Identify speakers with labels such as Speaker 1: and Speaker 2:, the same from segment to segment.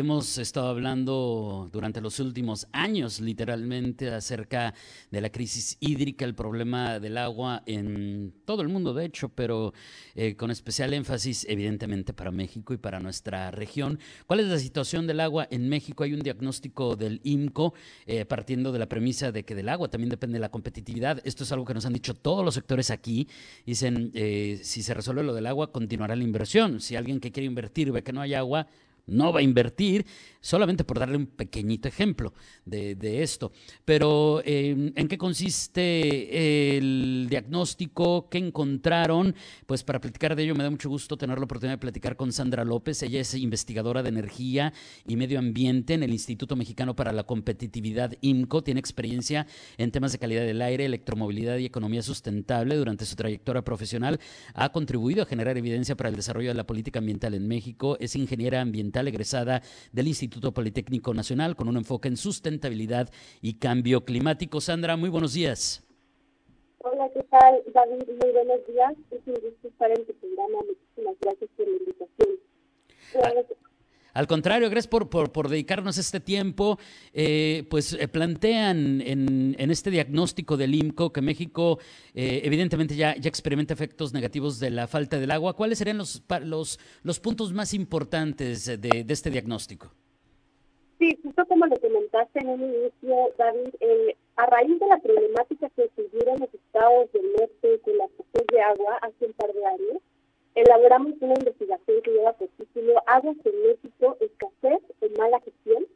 Speaker 1: Hemos estado hablando durante los últimos años, literalmente, acerca de la crisis hídrica, el problema del agua en todo el mundo, de hecho, pero eh, con especial énfasis, evidentemente, para México y para nuestra región. ¿Cuál es la situación del agua en México? Hay un diagnóstico del IMCO eh, partiendo de la premisa de que del agua también depende la competitividad. Esto es algo que nos han dicho todos los sectores aquí. Dicen, eh, si se resuelve lo del agua, continuará la inversión. Si alguien que quiere invertir ve que no hay agua, no va a invertir, solamente por darle un pequeñito ejemplo de, esto. Pero, em, ¿en qué consiste el diagnóstico? ¿Qué encontraron? Pues para platicar de ello me da mucho gusto tener la oportunidad de platicar con Sandra López. Ella es investigadora de energía y medio ambiente en el Instituto Mexicano para la Competitividad IMCO. Tiene experiencia en temas de calidad del aire, electromovilidad y economía sustentable. Durante su trayectoria profesional ha contribuido a generar evidencia para el desarrollo de la política ambiental en México. Es ingeniera ambiental egresada del Instituto Politécnico Nacional con un enfoque en sustentabilidad y cambio climático. Sandra, muy buenos días.
Speaker 2: Hola, ¿qué tal, David? Muy buenos días. Es un gusto estar en tu programa. Muchísimas gracias por la invitación.
Speaker 1: Ah, al contrario, gracias por, por, dedicarnos este tiempo. Eh, pues eh, plantean en, este diagnóstico del IMCO que México eh, evidentemente ya, ya experimenta efectos negativos de la falta del agua. ¿Cuáles serían los, los, los puntos más importantes de, este diagnóstico?
Speaker 2: Sí, justo como lo comentaste en un inicio, David, a raíz de la problemática que tuvieron los estados del norte con la escasez de agua hace un par de años, elaboramos una investigación que lleva por título Aguas en México, escasez o mala gestión.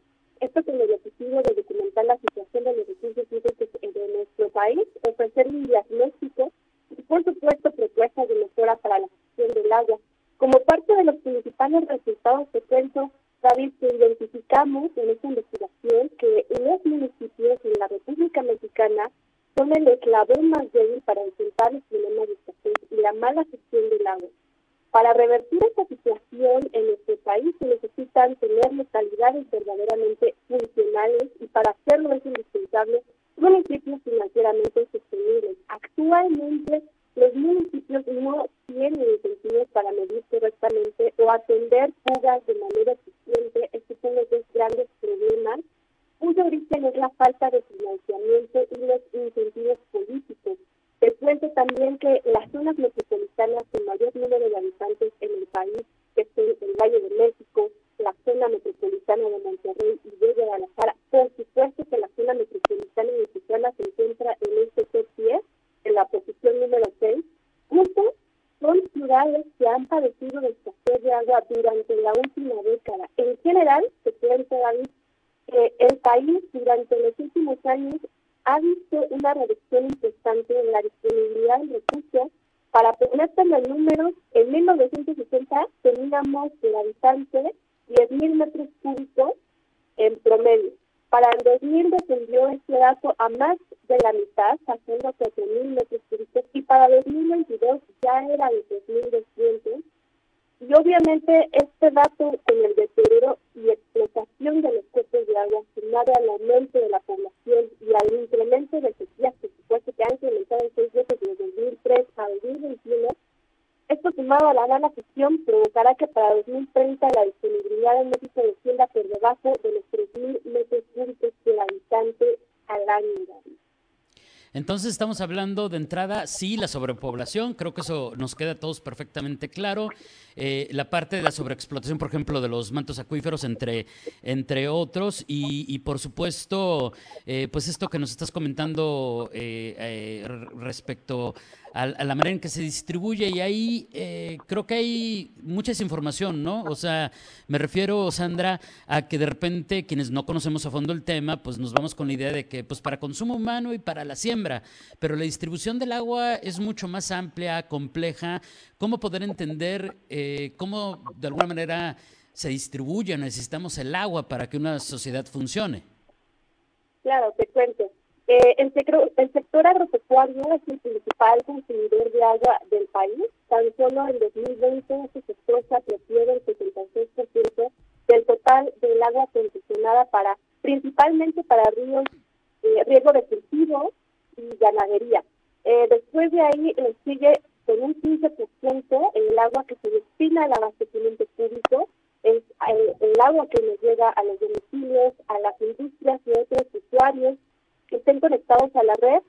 Speaker 2: Esto con el objetivo de documentar la situación de los recursos hídricos de nuestro país, ofrecer un diagnóstico y, por supuesto, propuestas de mejora para la gestión del agua. Como parte de los principales resultados que cuento, David, que identificamos en esta investigación que los municipios en la República Mexicana son el eslabón más débil para enfrentar el problema de escasez y la mala gestión del agua. Para revertir esta situación en nuestro país se necesitan tener localidades verdaderamente funcionales y para hacerlo es indispensable municipios financieramente sostenibles. Actualmente los municipios no tienen incentivos para medir correctamente o atender fugas de manera eficiente. Estos son los dos grandes problemas cuyo origen es la falta de financiamiento y los incentivos políticos. Te cuento también que las zonas metropolitanas con mayor número de habitantes en el país, que son el Valle de México, la zona metropolitana de Monterrey y de Guadalajara, por supuesto que la zona metropolitana de Tijuana se encuentra en este top 10, en la posición número 6, justo son ciudades que han padecido de escasez de agua durante la última década. En general, se cuenta, David, que el país durante los últimos años ha visto una reducción importante en la disponibilidad de recursos. Para ponerte en el número, en 1960 teníamos por habitante 10.000 metros cúbicos en promedio. Para el 2000 descendió este dato a más de la mitad, haciendo 4.000 metros cúbicos, y para 2022 ya era de 3.200 y obviamente este dato con el deterioro y explotación de los cuerpos de agua, sumado al aumento de la población y al incremento de sequías, por supuesto que han incrementado en seis desde 2003 a 2021, esto sumado a la mala gestión provocará que para 2030 la disponibilidad en México descienda por debajo de los 3.000 metros cúbicos por habitante al año.
Speaker 1: Entonces estamos hablando de entrada, sí, la sobrepoblación, creo que eso nos queda a todos perfectamente claro. Eh, la parte de la sobreexplotación, por ejemplo, de los mantos acuíferos, entre, entre otros, y, por supuesto, eh, pues esto que nos estás comentando eh, respecto a, la manera en que se distribuye y ahí eh, creo que hay mucha desinformación, ¿no? O sea, me refiero, Sandra, a que de repente quienes no conocemos a fondo el tema, pues nos vamos con la idea de que pues para consumo humano y para la siembra, pero la distribución del agua es mucho más amplia, compleja. ¿Cómo poder entender eh, cómo de alguna manera se distribuye, necesitamos el agua para que una sociedad funcione?
Speaker 2: Claro, te cuento. Eh, el, sector, el sector agropecuario es el principal consumidor de agua del país. Tan solo en 2020 este sector se apropió del 76% del total del agua concesionada para principalmente para ríos, eh, riego de cultivo y ganadería. Eh, después de ahí eh, sigue con un 15% el agua que se destina al abastecimiento público, es el, el, agua que nos llega a los domicilios, a las industrias y otros usuarios que estén conectados a la red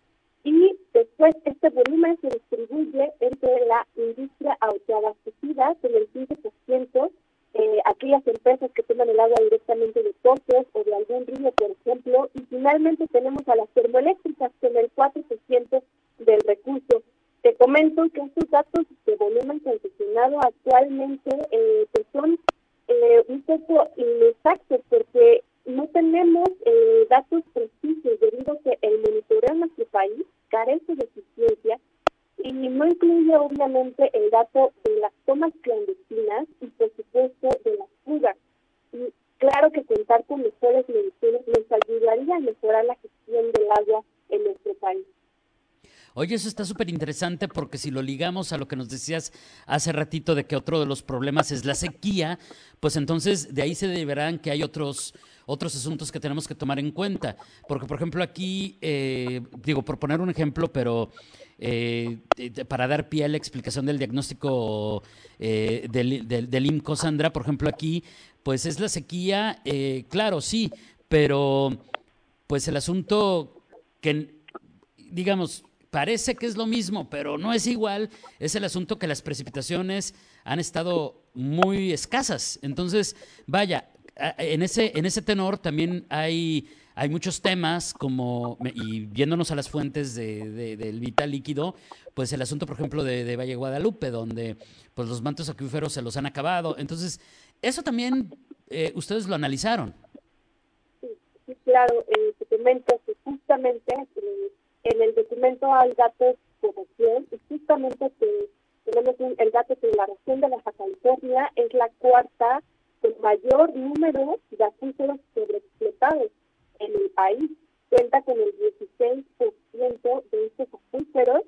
Speaker 2: y después este volumen se distribuye entre la industria autoabastecida con el 15%, eh, aquellas empresas que toman el agua directamente de pozos o de algún río, por ejemplo, y finalmente tenemos a las termoeléctricas con el 4% del recurso. Te comento que estos datos de volumen concesionado actualmente eh, pues son eh, un poco inexactos porque no tenemos eh, datos precisos debido a que el monitoreo en nuestro país carece de eficiencia y no incluye obviamente el dato de las tomas clandestinas y por supuesto de las fugas. Y claro que contar con mejores mediciones nos ayudaría a mejorar la gestión del agua en nuestro país.
Speaker 1: Oye, eso está súper interesante porque si lo ligamos a lo que nos decías hace ratito de que otro de los problemas es la sequía, pues entonces de ahí se deberán que hay otros otros asuntos que tenemos que tomar en cuenta. Porque, por ejemplo, aquí, eh, digo, por poner un ejemplo, pero eh, para dar pie a la explicación del diagnóstico eh, del, del, del, INCO, Sandra, por ejemplo, aquí, pues es la sequía, claro, sí, pero pues el asunto que, digamos, parece que es lo mismo, pero no es igual, es el asunto que las precipitaciones han estado muy escasas. Entonces, vaya, en ese, en ese tenor también hay, hay muchos temas como, y viéndonos a las fuentes de, de, del vital líquido, pues el asunto, por ejemplo, de, Valle Guadalupe, donde pues los mantos acuíferos se los han acabado. Entonces, eso también eh, ustedes lo analizaron.
Speaker 2: Sí, sí claro, eh, te que justamente eh, en el documento hay datos como y justamente que tenemos el dato que la región de Baja California es la cuarta con mayor número de acuíferos sobreexplotados en el país. Cuenta con el 16% de estos acuíferos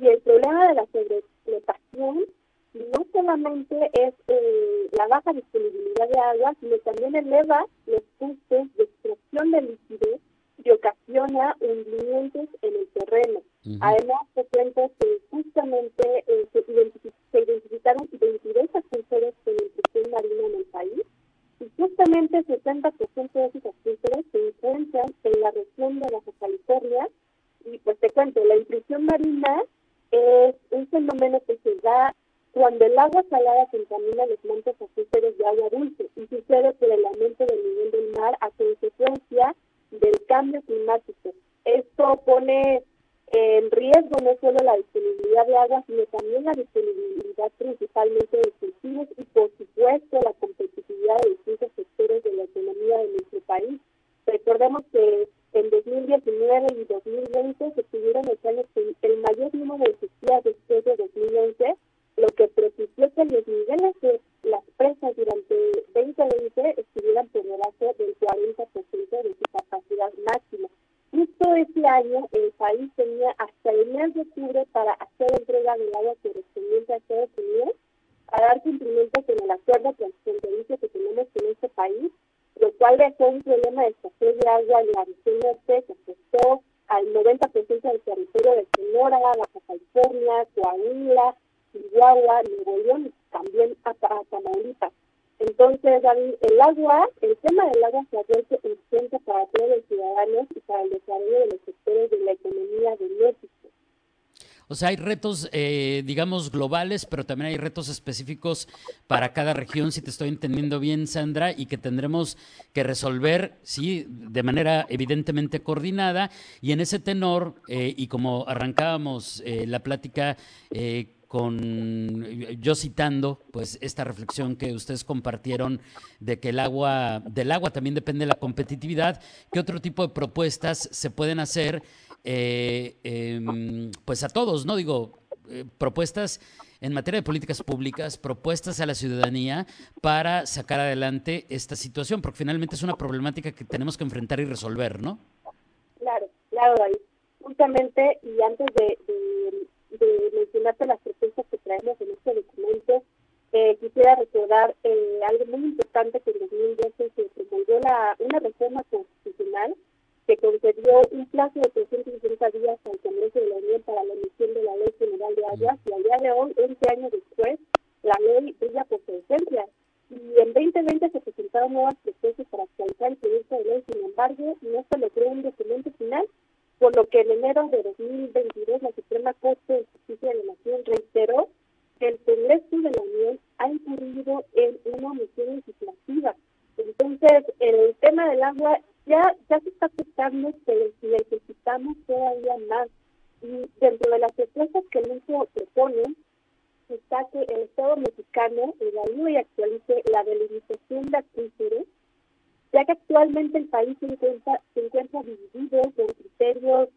Speaker 2: y el problema de la sobreexplotación no solamente es eh, la baja disponibilidad de agua, sino también eleva los costos de extracción de líquidos y ocasiona hundimientos en el terreno. Uh -huh. Además, se cuenta que justamente eh, se, identific se, identificaron 22 acuíferos con intrusión marina en el país y justamente 70% de esos acuíferos se encuentran en la región de Baja California y pues te cuento, la intrusión marina es un fenómeno que se da cuando el agua salada contamina los montes acuíferos de agua dulce y sucede por el aumento del nivel del mar a consecuencia del cambio climático. Esto pone en riesgo no solo la disponibilidad de agua, sino también la disponibilidad principalmente de cultivos y, por supuesto, la competitividad de distintos sectores de la economía de nuestro país. Recordemos que en 2019 y 2020 se tuvieron el mayor número de sequías después de 2011, lo que propició que los niveles de las presas durante 2020 estuvieran por debajo del 40% de su capacidad máxima. Justo ese año el país tenía hasta el mes de octubre para hacer entrega del agua correspondiente a Estados Unidos, a dar cumplimiento con el acuerdo transfronterizo que tenemos con este país, lo cual dejó un problema de escasez de agua en la región norte que afectó al 90% del territorio de Sonora, Baja California, Coahuila, Chihuahua, Nuevo León y también a, a Tamaulipas. Entonces, David, el agua, el tema del agua se ha vuelto urgente para todos los ciudadanos y para el desarrollo de los sectores de la economía.
Speaker 1: O sea, hay retos, eh, digamos, globales, pero también hay retos específicos para cada región, si te estoy entendiendo bien, Sandra, y que tendremos que resolver, sí, de manera evidentemente coordinada. Y en ese tenor, eh, y como arrancábamos eh, la plática con yo citando pues esta reflexión que ustedes compartieron de que el agua del agua también depende de la competitividad qué otro tipo de propuestas se pueden hacer eh, eh, pues a todos no digo eh, propuestas en materia de políticas públicas propuestas a la ciudadanía para sacar adelante esta situación porque finalmente es una problemática que tenemos que enfrentar y resolver no
Speaker 2: claro claro David. Justamente y antes de mencionarte las propuestas que traemos en este documento, eh, quisiera recordar eh, algo muy importante que en 2012 se promulgó la, una reforma constitucional que concedió un plazo de 360 días al Congreso de la Unión para la emisión de la Ley General de Aguas y al día de hoy, 11 años después, la ley brilla por su ausencia. Y en 2020 se presentaron nuevas propuestas para actualizar el proyecto de ley, sin embargo, no se logró un documento final, por lo que en enero de 2022 la Suprema Corte de Justicia de la Nación reiteró que el Congreso de la Unión ha incurrido en una omisión legislativa. Entonces, el tema del agua ya, ya se está afectando, pero necesitamos todavía más. Y dentro de las propuestas que el MISO propone, está que el Estado mexicano evalúe y actualice la delimitación de acuíferos, ya que actualmente el país se encuentra, se encuentra dividido con criterios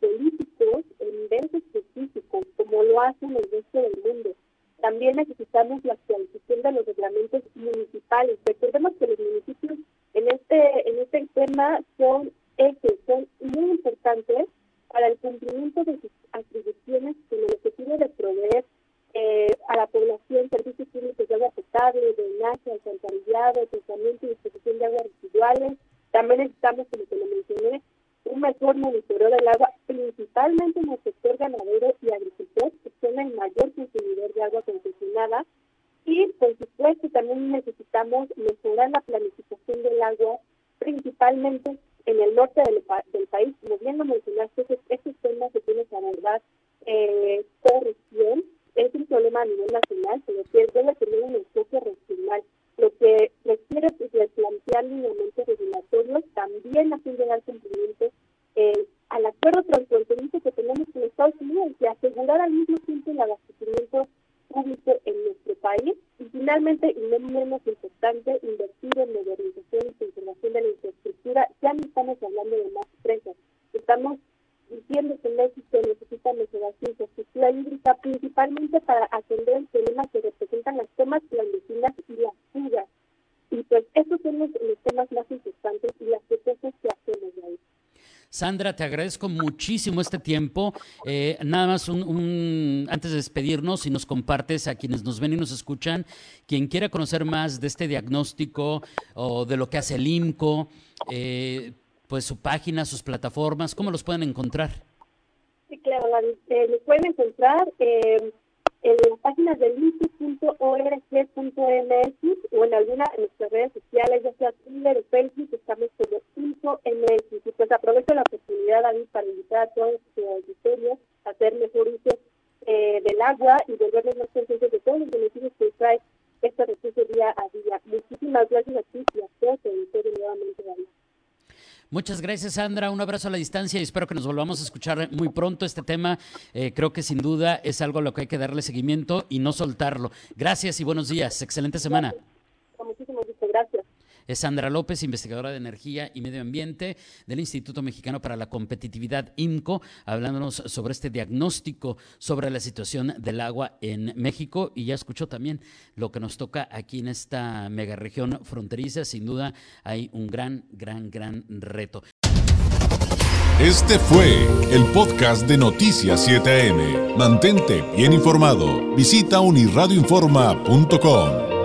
Speaker 2: políticos en niveles específicos, como lo hacen el resto del mundo. También necesitamos la actualización de los reglamentos municipales. Recordemos que los municipios en este en este tema son ejes, son muy importantes para el cumplimiento de sus atribuciones con el objetivo de proveer eh, a la población servicios públicos de agua potable, drenaje, alcantarillado, tratamiento y disposición de aguas residuales. También necesitamos, como te lo mencioné, un mejor monitoreo del agua, principalmente en el sector ganadero y agricultor, que son el mayor consumidor de agua concesionada. Y, por supuesto, también necesitamos mejorar la planificación del agua, principalmente en el norte del, del país. Como bien lo mencionaste, estos temas se tienen que abordar eh, por región. Es un problema a nivel nacional, pero que debe tener un enfoque regional lo que requiere pues, plantear lineamientos regulatorios, también hacer llegar cumplimiento eh, al acuerdo transfronterizo que tenemos con Estados Unidos y asegurar al mismo tiempo el abastecimiento público en nuestro país y y no menos importante, invertir en modernización y conservación de la infraestructura. Ya no estamos hablando de más empresas, estamos diciendo que México necesita mejorar su infraestructura hídrica principalmente para atender el problema que representan las tomas clandestinas y las fugas. Y pues esos son los, temas más importantes y las propuestas que hacemos ahí.
Speaker 1: Sandra, te agradezco muchísimo este tiempo. Eh, nada más un, antes de despedirnos, si nos compartes a quienes nos ven y nos escuchan, quien quiera conocer más de este diagnóstico o de lo que hace el IMCO, eh, pues su página, sus plataformas, ¿cómo los pueden encontrar?
Speaker 2: Sí, claro, eh, pueden encontrar eh, en las páginas del info.org.mx o en alguna de nuestras redes sociales, ya sea Twitter o Facebook, estamos como info.mx. Y pues aprovecho la oportunidad, David, para invitar a todos los auditorios a hacer mejor uso eh, del agua y volvernos más conscientes de todos los beneficios que trae este recurso día a día. Muchísimas gracias a ti y a todos los auditores nuevamente, David.
Speaker 1: Muchas gracias, Sandra. Un abrazo a la distancia y espero que nos volvamos a escuchar muy pronto. Este tema eh, creo que sin duda es algo a lo que hay que darle seguimiento y no soltarlo. Gracias y buenos días. Excelente semana. Es Sandra López, investigadora de energía y medio ambiente del Instituto Mexicano para la Competitividad, IMCO, hablándonos sobre este diagnóstico sobre la situación del agua en México. Y ya escuchó también lo que nos toca aquí en esta megaregión fronteriza. Sin duda hay un gran, gran, gran reto.
Speaker 3: Este fue el podcast de Noticias 7am. Mantente bien informado. Visita unirradioinforma.com.